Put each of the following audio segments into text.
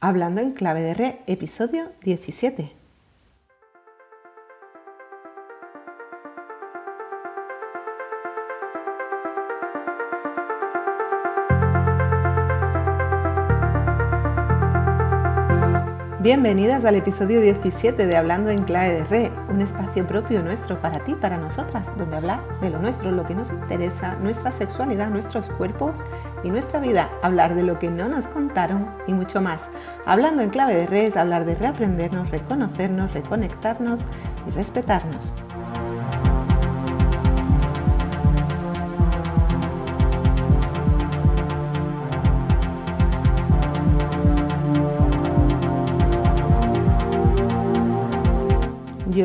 Hablando en clave de re, episodio 17. Bienvenidas al episodio 17 de Hablando en Clave de Re, un espacio propio nuestro para ti, para nosotras, donde hablar de lo nuestro, lo que nos interesa, nuestra sexualidad, nuestros cuerpos y nuestra vida, hablar de lo que no nos contaron y mucho más. Hablando en Clave de Re es hablar de reaprendernos, reconocernos, reconectarnos y respetarnos.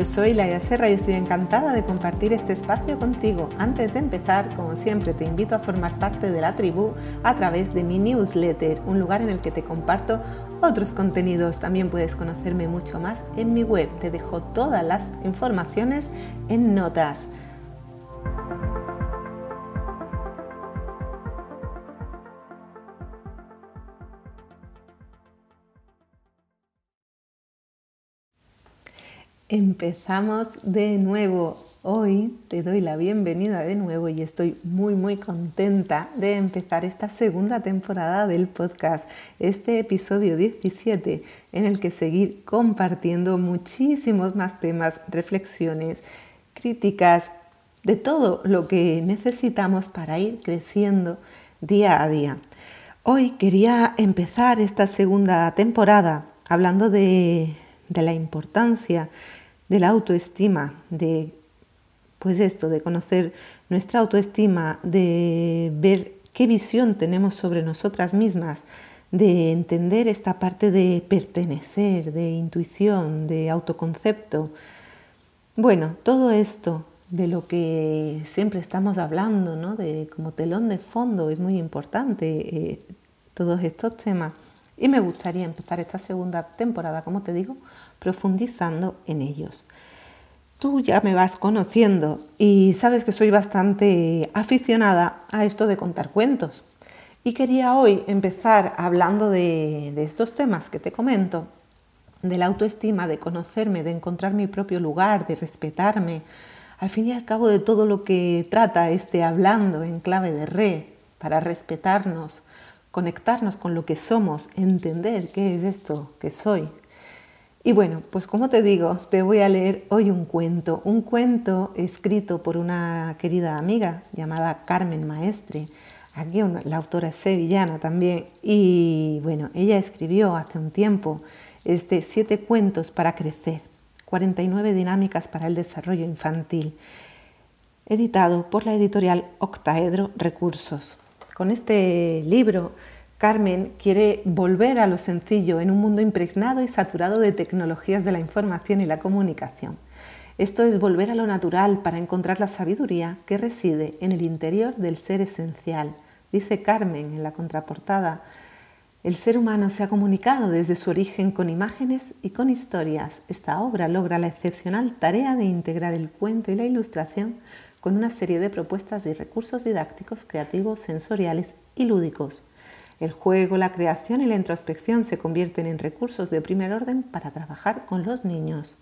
Yo soy Laia Serra y estoy encantada de compartir este espacio contigo. Antes de empezar, como siempre, te invito a formar parte de la tribu a través de mi newsletter, un lugar en el que te comparto otros contenidos. También puedes conocerme mucho más en mi web. Te dejo todas las informaciones en notas. Empezamos de nuevo. Hoy te doy la bienvenida de nuevo y estoy muy muy contenta de empezar esta segunda temporada del podcast, este episodio 17 en el que seguir compartiendo muchísimos más temas, reflexiones, críticas, de todo lo que necesitamos para ir creciendo día a día. Hoy quería empezar esta segunda temporada hablando de, la importancia de la autoestima, de pues esto, de conocer nuestra autoestima, de ver qué visión tenemos sobre nosotras mismas, de entender esta parte de pertenecer, de intuición, de autoconcepto. Bueno, todo esto de lo que siempre estamos hablando, ¿no? de como telón de fondo, es muy importante eh, todos estos temas. Y me gustaría empezar esta segunda temporada, como te digo, profundizando en ellos. Tú ya me vas conociendo y sabes que soy bastante aficionada a esto de contar cuentos. Y quería hoy empezar hablando de, estos temas que te comento, de la autoestima, de conocerme, de encontrar mi propio lugar, de respetarme, al fin y al cabo de todo lo que trata este hablando en clave de re, para respetarnos, conectarnos con lo que somos, entender qué es esto que soy, y bueno, pues como te digo, te voy a leer hoy un cuento, un cuento escrito por una querida amiga llamada Carmen Maestre. Aquí la autora es sevillana también. Y bueno, ella escribió hace un tiempo este Siete cuentos para crecer, 49 dinámicas para el desarrollo infantil, editado por la editorial Octaedro Recursos. Con este libro Carmen quiere volver a lo sencillo en un mundo impregnado y saturado de tecnologías de la información y la comunicación. Esto es volver a lo natural para encontrar la sabiduría que reside en el interior del ser esencial. Dice Carmen en la contraportada, el ser humano se ha comunicado desde su origen con imágenes y con historias. Esta obra logra la excepcional tarea de integrar el cuento y la ilustración con una serie de propuestas y recursos didácticos, creativos, sensoriales y lúdicos el juego, la creación y la introspección se convierten en recursos de primer orden para trabajar con los niños.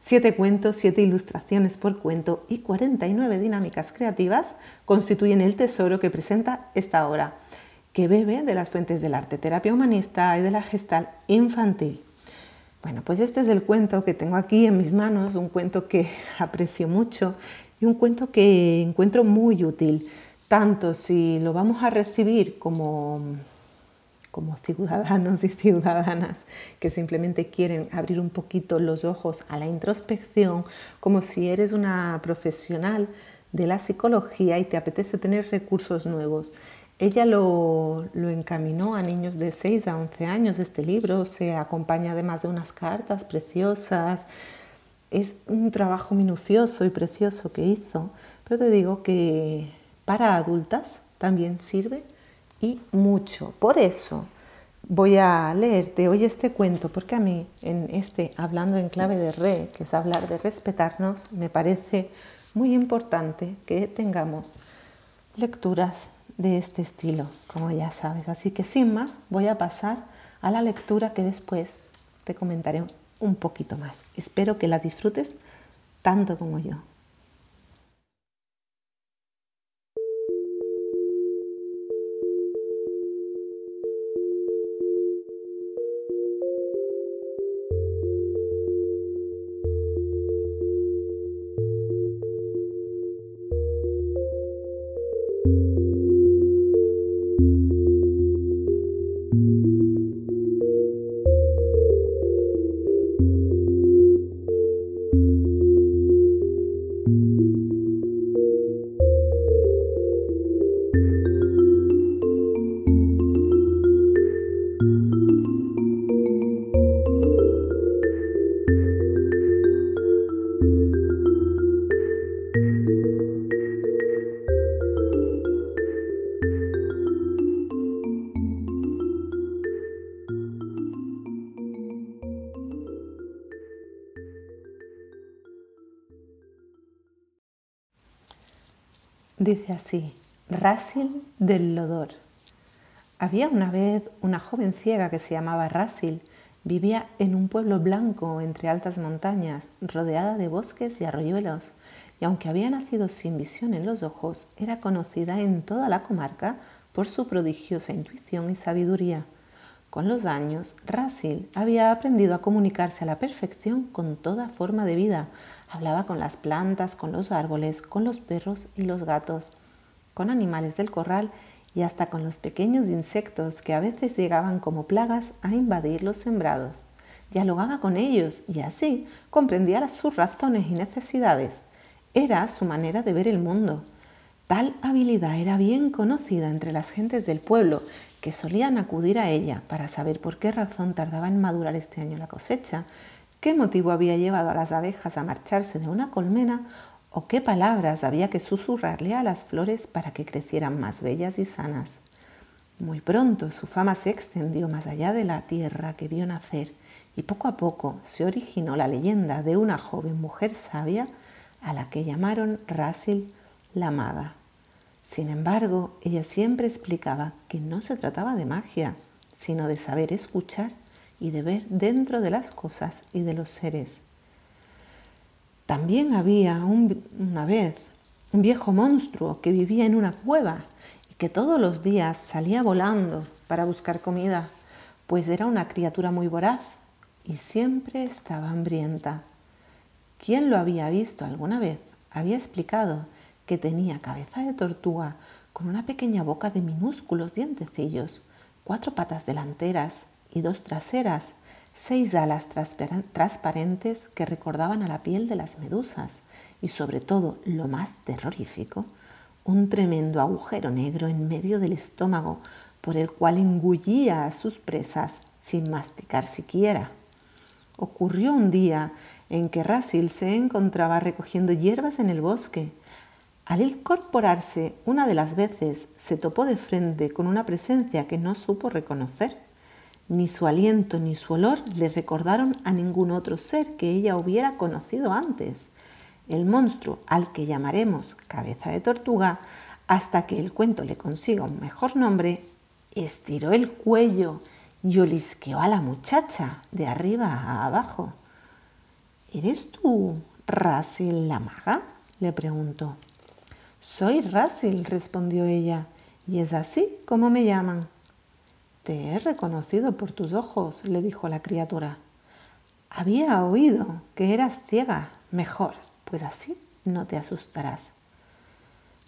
Siete cuentos, siete ilustraciones por cuento y 49 dinámicas creativas constituyen el tesoro que presenta esta obra, que bebe de las fuentes del arte terapia humanista y de la gestal infantil. Bueno, pues este es el cuento que tengo aquí en mis manos, un cuento que aprecio mucho y un cuento que encuentro muy útil, tanto si lo vamos a recibir como como ciudadanos y ciudadanas que simplemente quieren abrir un poquito los ojos a la introspección, como si eres una profesional de la psicología y te apetece tener recursos nuevos. Ella lo, lo, encaminó a niños de 6 a 11 años. Este libro se acompaña además de unas cartas preciosas. Es un trabajo minucioso y precioso que hizo, pero te digo que para adultas también sirve y mucho. Por eso voy a leerte hoy este cuento, porque a mí en este Hablando en clave de re, que es hablar de respetarnos, me parece muy importante que tengamos lecturas de este estilo, como ya sabes. Así que sin más, voy a pasar a la lectura que después te comentaré un poquito más. Espero que la disfrutes tanto como yo. Rasil del Lodor. Había una vez una joven ciega que se llamaba Rasil. Vivía en un pueblo blanco entre altas montañas, rodeada de bosques y arroyuelos, y aunque había nacido sin visión en los ojos, era conocida en toda la comarca por su prodigiosa intuición y sabiduría. Con los años, Rasil había aprendido a comunicarse a la perfección con toda forma de vida, Hablaba con las plantas, con los árboles, con los perros y los gatos, con animales del corral y hasta con los pequeños insectos que a veces llegaban como plagas a invadir los sembrados. Dialogaba con ellos y así comprendía sus razones y necesidades. Era su manera de ver el mundo. Tal habilidad era bien conocida entre las gentes del pueblo que solían acudir a ella para saber por qué razón tardaba en madurar este año la cosecha qué motivo había llevado a las abejas a marcharse de una colmena o qué palabras había que susurrarle a las flores para que crecieran más bellas y sanas. Muy pronto su fama se extendió más allá de la tierra que vio nacer y poco a poco se originó la leyenda de una joven mujer sabia a la que llamaron Rasil la maga. Sin embargo, ella siempre explicaba que no se trataba de magia, sino de saber escuchar y de ver dentro de las cosas y de los seres. También había una vez un viejo monstruo que vivía en una cueva y que todos los días salía volando para buscar comida, pues era una criatura muy voraz y siempre estaba hambrienta. Quien lo había visto alguna vez había explicado que tenía cabeza de tortuga con una pequeña boca de minúsculos dientecillos, cuatro patas delanteras y dos traseras, seis alas transparentes que recordaban a la piel de las medusas y sobre todo, lo más terrorífico, un tremendo agujero negro en medio del estómago por el cual engullía a sus presas sin masticar siquiera. Ocurrió un día en que Rasil se encontraba recogiendo hierbas en el bosque. Al incorporarse una de las veces se topó de frente con una presencia que no supo reconocer. Ni su aliento ni su olor le recordaron a ningún otro ser que ella hubiera conocido antes. El monstruo, al que llamaremos cabeza de tortuga, hasta que el cuento le consiga un mejor nombre, estiró el cuello y olisqueó a la muchacha de arriba a abajo. ¿Eres tú Rasil la maga? le preguntó. Soy Rasil, respondió ella, y es así como me llaman. Te he reconocido por tus ojos, le dijo la criatura. Había oído que eras ciega. Mejor, pues así no te asustarás.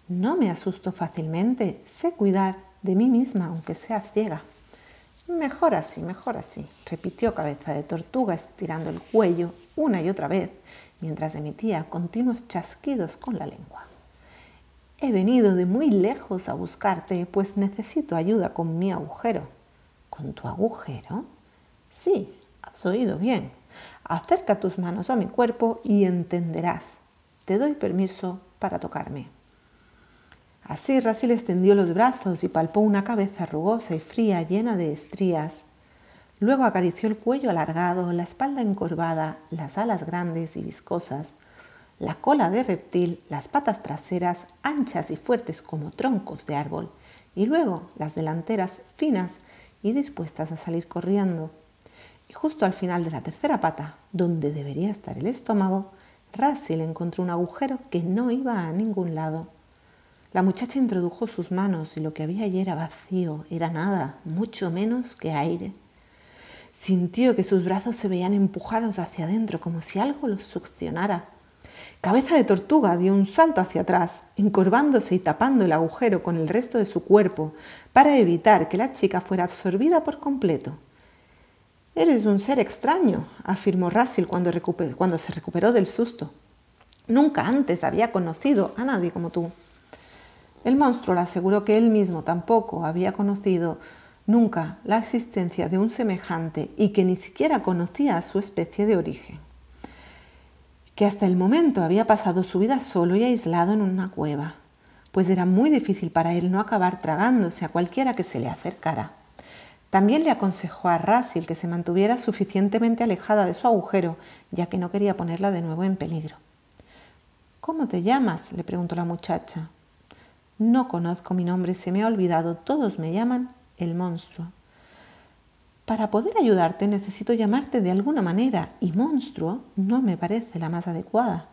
No me asusto fácilmente, sé cuidar de mí misma aunque sea ciega. Mejor así, mejor así, repitió cabeza de tortuga estirando el cuello una y otra vez, mientras emitía continuos chasquidos con la lengua. He venido de muy lejos a buscarte, pues necesito ayuda con mi agujero. ¿Con tu agujero? Sí, has oído bien. Acerca tus manos a mi cuerpo y entenderás. Te doy permiso para tocarme. Así Rasil extendió los brazos y palpó una cabeza rugosa y fría llena de estrías. Luego acarició el cuello alargado, la espalda encorvada, las alas grandes y viscosas, la cola de reptil, las patas traseras anchas y fuertes como troncos de árbol, y luego las delanteras finas y dispuestas a salir corriendo. Y justo al final de la tercera pata, donde debería estar el estómago, Rasil encontró un agujero que no iba a ningún lado. La muchacha introdujo sus manos y lo que había allí era vacío, era nada, mucho menos que aire. Sintió que sus brazos se veían empujados hacia adentro, como si algo los succionara. Cabeza de tortuga dio un salto hacia atrás, encorvándose y tapando el agujero con el resto de su cuerpo para evitar que la chica fuera absorbida por completo. Eres un ser extraño, afirmó cuando, cuando se recuperó del susto. Nunca antes había conocido a nadie como tú. El monstruo le aseguró que él mismo tampoco había conocido nunca la existencia de un semejante y que ni siquiera conocía su especie de origen, que hasta el momento había pasado su vida solo y aislado en una cueva, pues era muy difícil para él no acabar tragándose a cualquiera que se le acercara. También le aconsejó a Rasil que se mantuviera suficientemente alejada de su agujero, ya que no quería ponerla de nuevo en peligro. ¿Cómo te llamas? le preguntó la muchacha. No conozco mi nombre, se me ha olvidado. Todos me llaman el monstruo. Para poder ayudarte necesito llamarte de alguna manera y monstruo no me parece la más adecuada,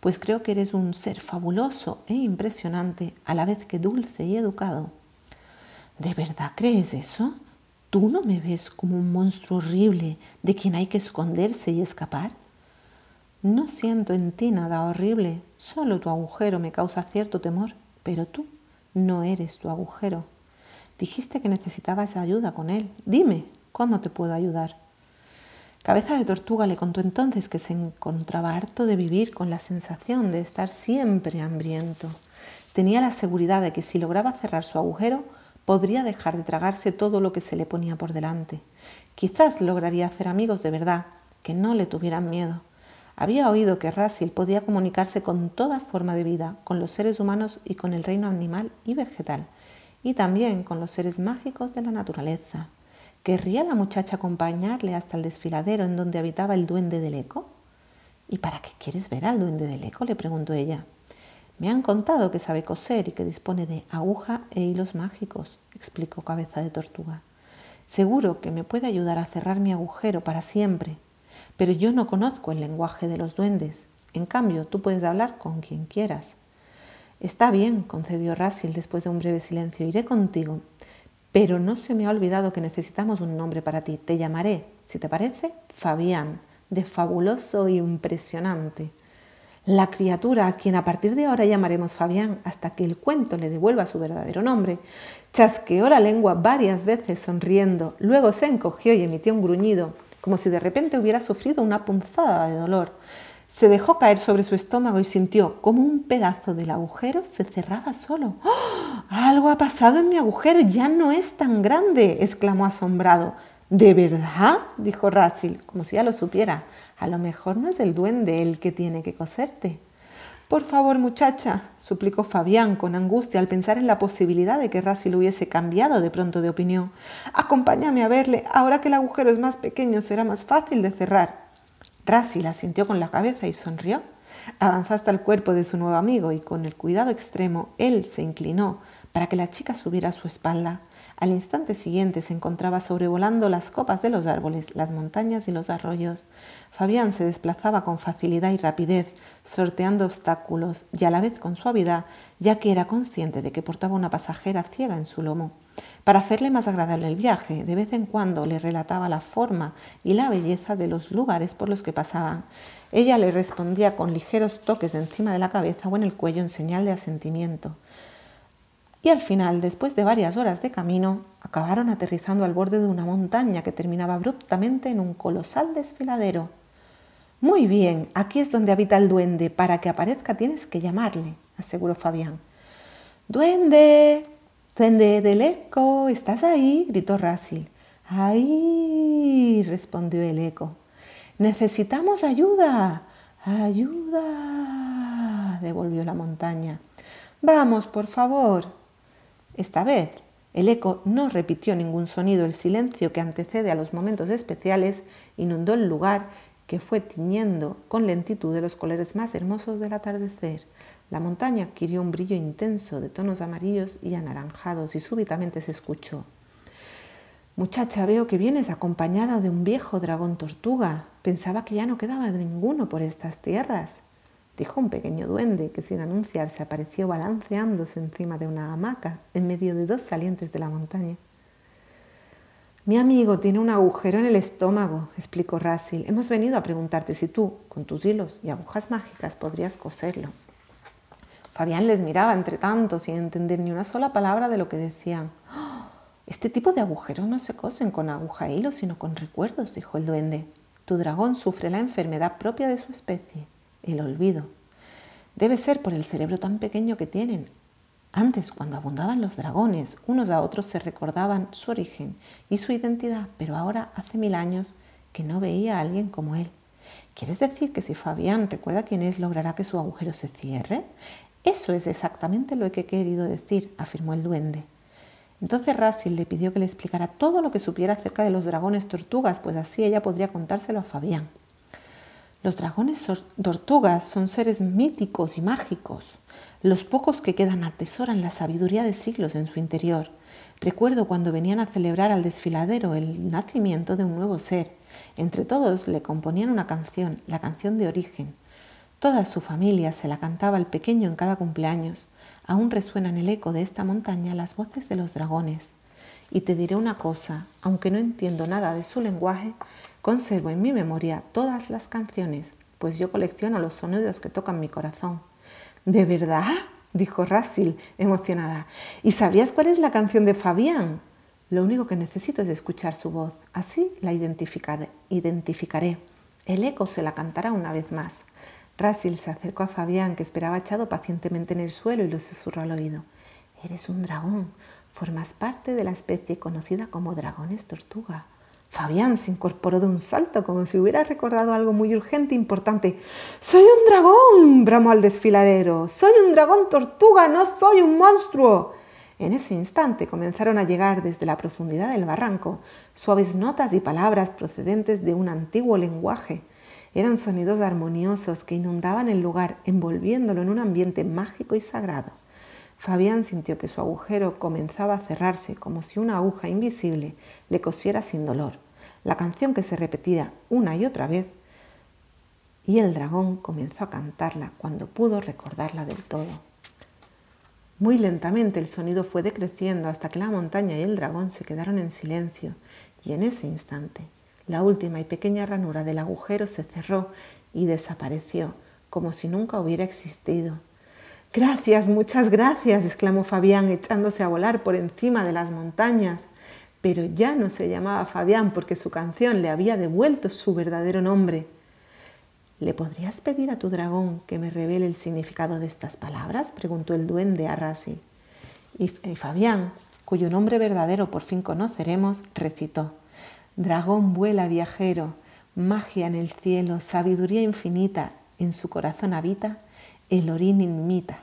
pues creo que eres un ser fabuloso e impresionante, a la vez que dulce y educado. ¿De verdad crees eso? ¿Tú no me ves como un monstruo horrible de quien hay que esconderse y escapar? No siento en ti nada horrible, solo tu agujero me causa cierto temor pero tú no eres tu agujero. Dijiste que necesitabas ayuda con él. Dime, ¿cómo te puedo ayudar? Cabeza de Tortuga le contó entonces que se encontraba harto de vivir con la sensación de estar siempre hambriento. Tenía la seguridad de que si lograba cerrar su agujero, podría dejar de tragarse todo lo que se le ponía por delante. Quizás lograría hacer amigos de verdad, que no le tuvieran miedo. Había oído que Rasil podía comunicarse con toda forma de vida, con los seres humanos y con el reino animal y vegetal, y también con los seres mágicos de la naturaleza. ¿Querría la muchacha acompañarle hasta el desfiladero en donde habitaba el duende del eco? ¿Y para qué quieres ver al duende del eco? le preguntó ella. Me han contado que sabe coser y que dispone de aguja e hilos mágicos, explicó Cabeza de Tortuga. Seguro que me puede ayudar a cerrar mi agujero para siempre pero yo no conozco el lenguaje de los duendes. En cambio, tú puedes hablar con quien quieras. Está bien, concedió Rasil después de un breve silencio, iré contigo. Pero no se me ha olvidado que necesitamos un nombre para ti. Te llamaré, si te parece, Fabián, de fabuloso e impresionante. La criatura a quien a partir de ahora llamaremos Fabián hasta que el cuento le devuelva su verdadero nombre, chasqueó la lengua varias veces sonriendo, luego se encogió y emitió un gruñido como si de repente hubiera sufrido una punzada de dolor. Se dejó caer sobre su estómago y sintió como un pedazo del agujero se cerraba solo. ¡Oh! Algo ha pasado en mi agujero, ya no es tan grande, exclamó asombrado. ¿De verdad? dijo Rasil, como si ya lo supiera. A lo mejor no es el duende el que tiene que coserte. Por favor, muchacha, suplicó Fabián con angustia al pensar en la posibilidad de que Rasil hubiese cambiado de pronto de opinión. Acompáñame a verle. Ahora que el agujero es más pequeño será más fácil de cerrar. Rasil asintió con la cabeza y sonrió. Avanzó hasta el cuerpo de su nuevo amigo y con el cuidado extremo él se inclinó para que la chica subiera a su espalda. Al instante siguiente se encontraba sobrevolando las copas de los árboles, las montañas y los arroyos. Fabián se desplazaba con facilidad y rapidez, sorteando obstáculos y a la vez con suavidad, ya que era consciente de que portaba una pasajera ciega en su lomo. Para hacerle más agradable el viaje, de vez en cuando le relataba la forma y la belleza de los lugares por los que pasaban. Ella le respondía con ligeros toques encima de la cabeza o en el cuello en señal de asentimiento y al final, después de varias horas de camino, acabaron aterrizando al borde de una montaña que terminaba abruptamente en un colosal desfiladero. Muy bien, aquí es donde habita el duende. Para que aparezca tienes que llamarle, aseguró Fabián. ¡Duende! ¡Duende del eco! ¿Estás ahí? gritó Rasil. ¡Ahí! respondió el eco. Necesitamos ayuda. Ayuda. devolvió la montaña. Vamos, por favor. Esta vez el eco no repitió ningún sonido. El silencio que antecede a los momentos especiales inundó el lugar que fue tiñendo con lentitud de los colores más hermosos del atardecer. La montaña adquirió un brillo intenso de tonos amarillos y anaranjados y súbitamente se escuchó. Muchacha, veo que vienes acompañada de un viejo dragón tortuga. Pensaba que ya no quedaba ninguno por estas tierras, dijo un pequeño duende que sin anunciarse apareció balanceándose encima de una hamaca en medio de dos salientes de la montaña. Mi amigo tiene un agujero en el estómago, explicó Rasil. Hemos venido a preguntarte si tú, con tus hilos y agujas mágicas, podrías coserlo. Fabián les miraba entre tanto sin entender ni una sola palabra de lo que decían. ¡Oh! Este tipo de agujeros no se cosen con aguja e hilo, sino con recuerdos, dijo el duende. Tu dragón sufre la enfermedad propia de su especie, el olvido. Debe ser por el cerebro tan pequeño que tienen, antes, cuando abundaban los dragones, unos a otros se recordaban su origen y su identidad, pero ahora hace mil años que no veía a alguien como él. ¿Quieres decir que si Fabián recuerda quién es, logrará que su agujero se cierre? Eso es exactamente lo que he querido decir, afirmó el duende. Entonces Rasil le pidió que le explicara todo lo que supiera acerca de los dragones tortugas, pues así ella podría contárselo a Fabián. Los dragones tortugas son seres míticos y mágicos. Los pocos que quedan atesoran la sabiduría de siglos en su interior. Recuerdo cuando venían a celebrar al desfiladero el nacimiento de un nuevo ser. Entre todos le componían una canción, la canción de origen. Toda su familia se la cantaba al pequeño en cada cumpleaños. Aún resuenan el eco de esta montaña las voces de los dragones. Y te diré una cosa, aunque no entiendo nada de su lenguaje, conservo en mi memoria todas las canciones, pues yo colecciono los sonidos que tocan mi corazón. ¿De verdad? dijo Rasil, emocionada. ¿Y sabrías cuál es la canción de Fabián? Lo único que necesito es escuchar su voz. Así la identificaré. El eco se la cantará una vez más. Rasil se acercó a Fabián, que esperaba echado pacientemente en el suelo, y lo susurró al oído. Eres un dragón. Formas parte de la especie conocida como dragones tortuga. Fabián se incorporó de un salto como si hubiera recordado algo muy urgente e importante. ¡Soy un dragón! bramó al desfiladero. ¡Soy un dragón tortuga! ¡No soy un monstruo! En ese instante comenzaron a llegar desde la profundidad del barranco suaves notas y palabras procedentes de un antiguo lenguaje. Eran sonidos armoniosos que inundaban el lugar, envolviéndolo en un ambiente mágico y sagrado. Fabián sintió que su agujero comenzaba a cerrarse como si una aguja invisible le cosiera sin dolor. La canción que se repetía una y otra vez y el dragón comenzó a cantarla cuando pudo recordarla del todo. Muy lentamente el sonido fue decreciendo hasta que la montaña y el dragón se quedaron en silencio y en ese instante la última y pequeña ranura del agujero se cerró y desapareció como si nunca hubiera existido. Gracias, muchas gracias, exclamó Fabián, echándose a volar por encima de las montañas. Pero ya no se llamaba Fabián porque su canción le había devuelto su verdadero nombre. ¿Le podrías pedir a tu dragón que me revele el significado de estas palabras? preguntó el duende a Rasi. Y Fabián, cuyo nombre verdadero por fin conoceremos, recitó. Dragón vuela viajero, magia en el cielo, sabiduría infinita, en su corazón habita el orín imita.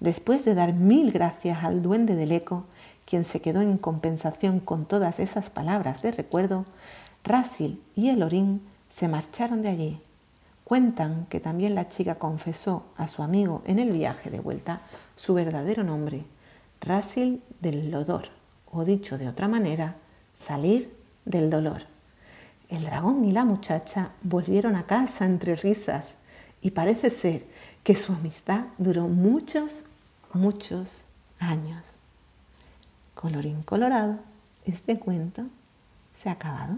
Después de dar mil gracias al duende del eco, quien se quedó en compensación con todas esas palabras de recuerdo, Rasil y el orín se marcharon de allí. Cuentan que también la chica confesó a su amigo en el viaje de vuelta su verdadero nombre, Rasil del Lodor, o dicho de otra manera, salir del dolor. El dragón y la muchacha volvieron a casa entre risas y parece ser que su amistad duró muchos, muchos años. Colorín colorado, este cuento se ha acabado.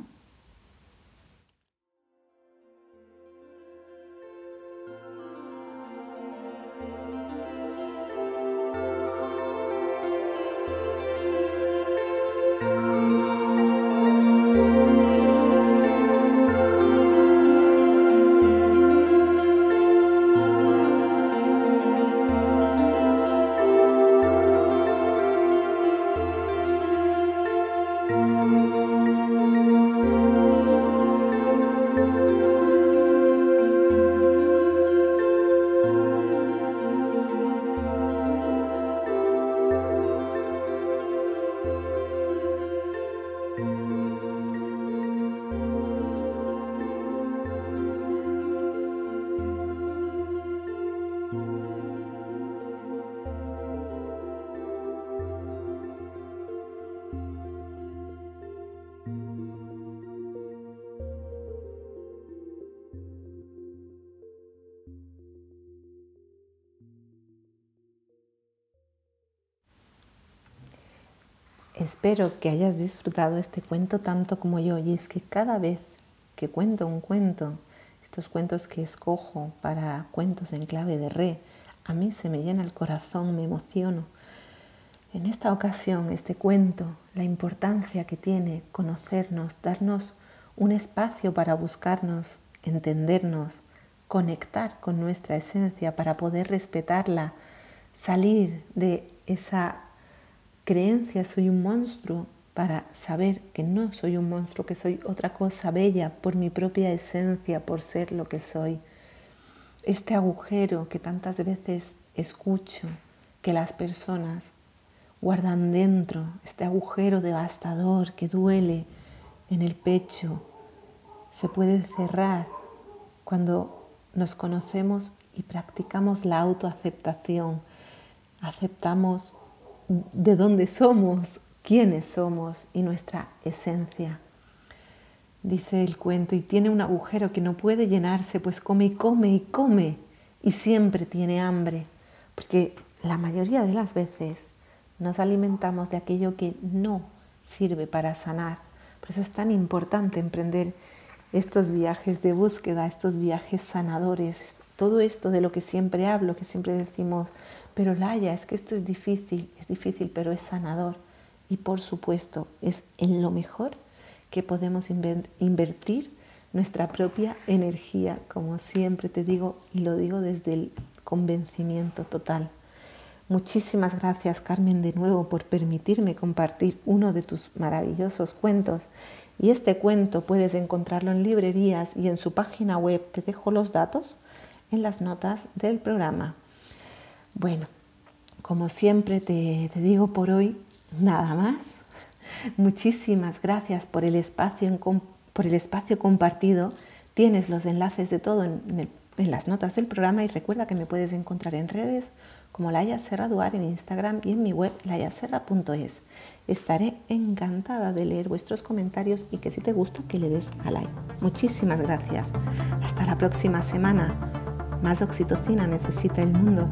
Espero que hayas disfrutado este cuento tanto como yo y es que cada vez que cuento un cuento, estos cuentos que escojo para cuentos en clave de re, a mí se me llena el corazón, me emociono. En esta ocasión, este cuento, la importancia que tiene conocernos, darnos un espacio para buscarnos, entendernos, conectar con nuestra esencia para poder respetarla, salir de esa creencia soy un monstruo para saber que no soy un monstruo, que soy otra cosa bella por mi propia esencia, por ser lo que soy. Este agujero que tantas veces escucho que las personas guardan dentro, este agujero devastador que duele en el pecho, se puede cerrar cuando nos conocemos y practicamos la autoaceptación, aceptamos de dónde somos, quiénes somos y nuestra esencia. Dice el cuento, y tiene un agujero que no puede llenarse, pues come y come y come y siempre tiene hambre, porque la mayoría de las veces nos alimentamos de aquello que no sirve para sanar. Por eso es tan importante emprender estos viajes de búsqueda, estos viajes sanadores, todo esto de lo que siempre hablo, que siempre decimos, pero Laia, es que esto es difícil, es difícil, pero es sanador. Y por supuesto, es en lo mejor que podemos invertir nuestra propia energía, como siempre te digo y lo digo desde el convencimiento total. Muchísimas gracias Carmen de nuevo por permitirme compartir uno de tus maravillosos cuentos. Y este cuento puedes encontrarlo en librerías y en su página web. Te dejo los datos en las notas del programa. Bueno, como siempre te, digo por hoy, nada más. Muchísimas gracias por el espacio, por el espacio compartido. Tienes los enlaces de todo en, las notas del programa y recuerda que me puedes encontrar en redes como Laia Serra Duar en Instagram y en mi web layaserra.es. Estaré encantada de leer vuestros comentarios y que si te gusta que le des a like. Muchísimas gracias. Hasta la próxima semana. Más oxitocina necesita el mundo.